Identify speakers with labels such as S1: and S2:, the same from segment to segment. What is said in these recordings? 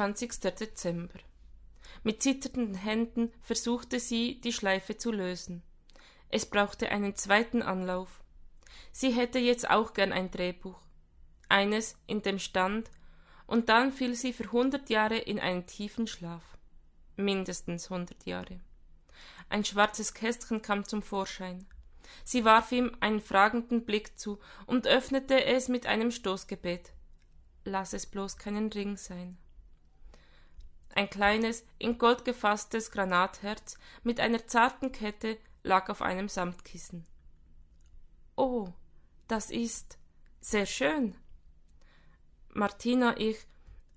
S1: 23. Dezember. Mit zitternden Händen versuchte sie, die Schleife zu lösen. Es brauchte einen zweiten Anlauf. Sie hätte jetzt auch gern ein Drehbuch. Eines, in dem stand, und dann fiel sie für hundert Jahre in einen tiefen Schlaf. Mindestens hundert Jahre. Ein schwarzes Kästchen kam zum Vorschein. Sie warf ihm einen fragenden Blick zu und öffnete es mit einem Stoßgebet. Lass es bloß keinen Ring sein. Ein kleines, in Gold gefasstes Granatherz mit einer zarten Kette lag auf einem Samtkissen. Oh, das ist sehr schön. Martina, ich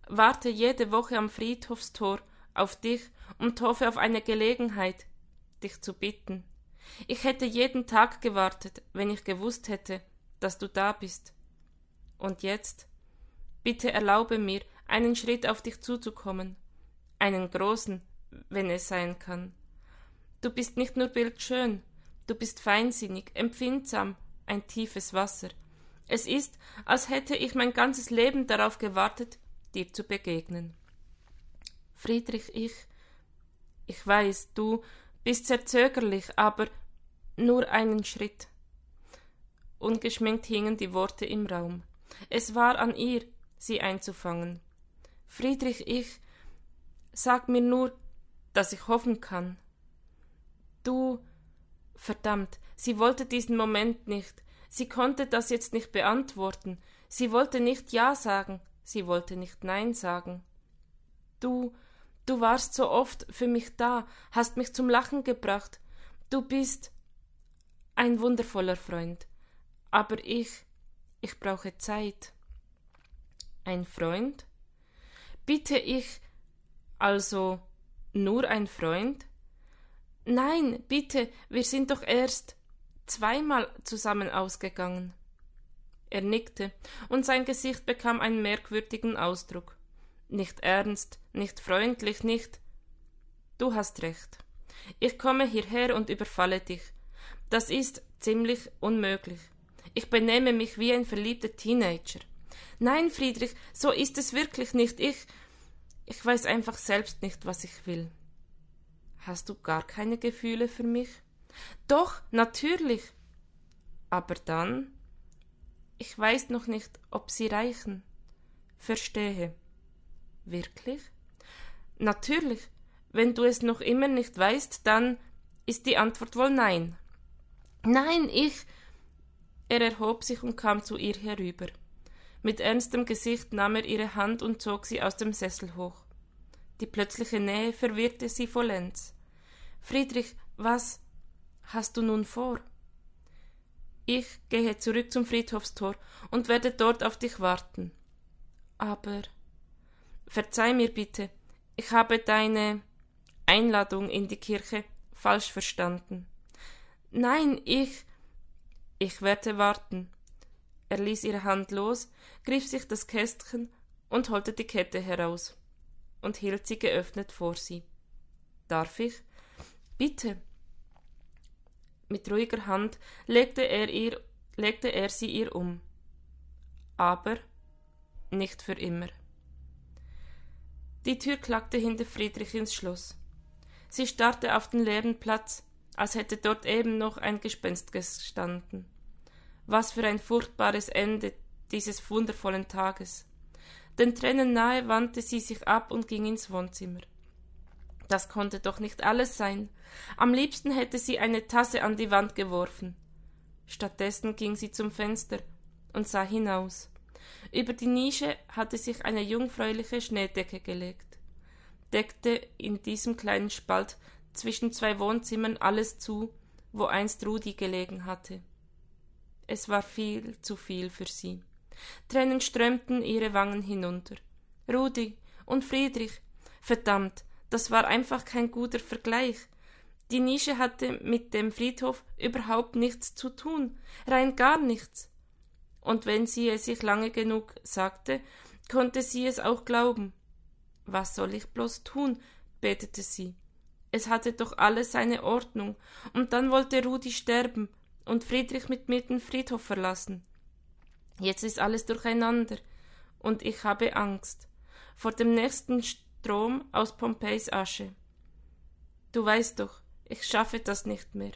S1: warte jede Woche am Friedhofstor auf dich und hoffe auf eine Gelegenheit, dich zu bitten. Ich hätte jeden Tag gewartet, wenn ich gewusst hätte, dass du da bist. Und jetzt, bitte erlaube mir, einen Schritt auf dich zuzukommen, einen großen, wenn es sein kann. Du bist nicht nur bildschön, du bist feinsinnig, empfindsam, ein tiefes Wasser. Es ist, als hätte ich mein ganzes Leben darauf gewartet, dir zu begegnen. Friedrich, ich, ich weiß, du bist sehr zögerlich, aber nur einen Schritt. Ungeschminkt hingen die Worte im Raum. Es war an ihr, sie einzufangen. Friedrich, ich, sag mir nur, dass ich hoffen kann. Du, verdammt, sie wollte diesen Moment nicht, sie konnte das jetzt nicht beantworten, sie wollte nicht Ja sagen, sie wollte nicht Nein sagen. Du, du warst so oft für mich da, hast mich zum Lachen gebracht, du bist ein wundervoller Freund, aber ich, ich brauche Zeit. Ein Freund? Bitte ich, also nur ein Freund? Nein, bitte, wir sind doch erst zweimal zusammen ausgegangen. Er nickte, und sein Gesicht bekam einen merkwürdigen Ausdruck. Nicht ernst, nicht freundlich, nicht. Du hast recht. Ich komme hierher und überfalle dich. Das ist ziemlich unmöglich. Ich benehme mich wie ein verliebter Teenager. Nein, Friedrich, so ist es wirklich nicht. Ich. Ich weiß einfach selbst nicht, was ich will. Hast du gar keine Gefühle für mich? Doch, natürlich. Aber dann. Ich weiß noch nicht, ob sie reichen. Verstehe. Wirklich? Natürlich. Wenn du es noch immer nicht weißt, dann ist die Antwort wohl nein. Nein, ich. Er erhob sich und kam zu ihr herüber. Mit ernstem Gesicht nahm er ihre Hand und zog sie aus dem Sessel hoch. Die plötzliche Nähe verwirrte sie vollends. Friedrich, was hast du nun vor? Ich gehe zurück zum Friedhofstor und werde dort auf dich warten. Aber verzeih mir bitte, ich habe deine Einladung in die Kirche falsch verstanden. Nein, ich. Ich werde warten. Er ließ ihre Hand los, griff sich das Kästchen und holte die Kette heraus und hielt sie geöffnet vor sie. Darf ich? Bitte. Mit ruhiger Hand legte er, ihr, legte er sie ihr um. Aber nicht für immer. Die Tür klackte hinter Friedrich ins Schloss. Sie starrte auf den leeren Platz, als hätte dort eben noch ein Gespenst gestanden. Was für ein furchtbares Ende dieses wundervollen Tages. Den Tränen nahe wandte sie sich ab und ging ins Wohnzimmer. Das konnte doch nicht alles sein. Am liebsten hätte sie eine Tasse an die Wand geworfen. Stattdessen ging sie zum Fenster und sah hinaus. Über die Nische hatte sich eine jungfräuliche Schneedecke gelegt, deckte in diesem kleinen Spalt zwischen zwei Wohnzimmern alles zu, wo einst Rudi gelegen hatte. Es war viel zu viel für sie. Tränen strömten ihre Wangen hinunter. Rudi und Friedrich, verdammt, das war einfach kein guter Vergleich. Die Nische hatte mit dem Friedhof überhaupt nichts zu tun, rein gar nichts. Und wenn sie es sich lange genug sagte, konnte sie es auch glauben. Was soll ich bloß tun? betete sie. Es hatte doch alles seine Ordnung, und dann wollte Rudi sterben und Friedrich mit mir den Friedhof verlassen. Jetzt ist alles durcheinander, und ich habe Angst. vor dem nächsten Strom aus Pompeis Asche. Du weißt doch, ich schaffe das nicht mehr.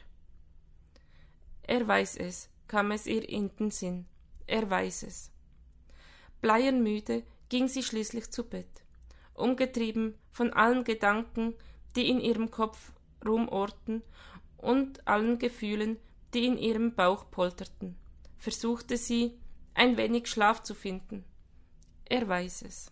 S1: Er weiß es, kam es ihr in den Sinn. Er weiß es. Bleiermüde ging sie schließlich zu Bett, umgetrieben von allen Gedanken, die in ihrem Kopf rumorten und allen Gefühlen, die in ihrem Bauch polterten, versuchte sie, ein wenig Schlaf zu finden. Er weiß es.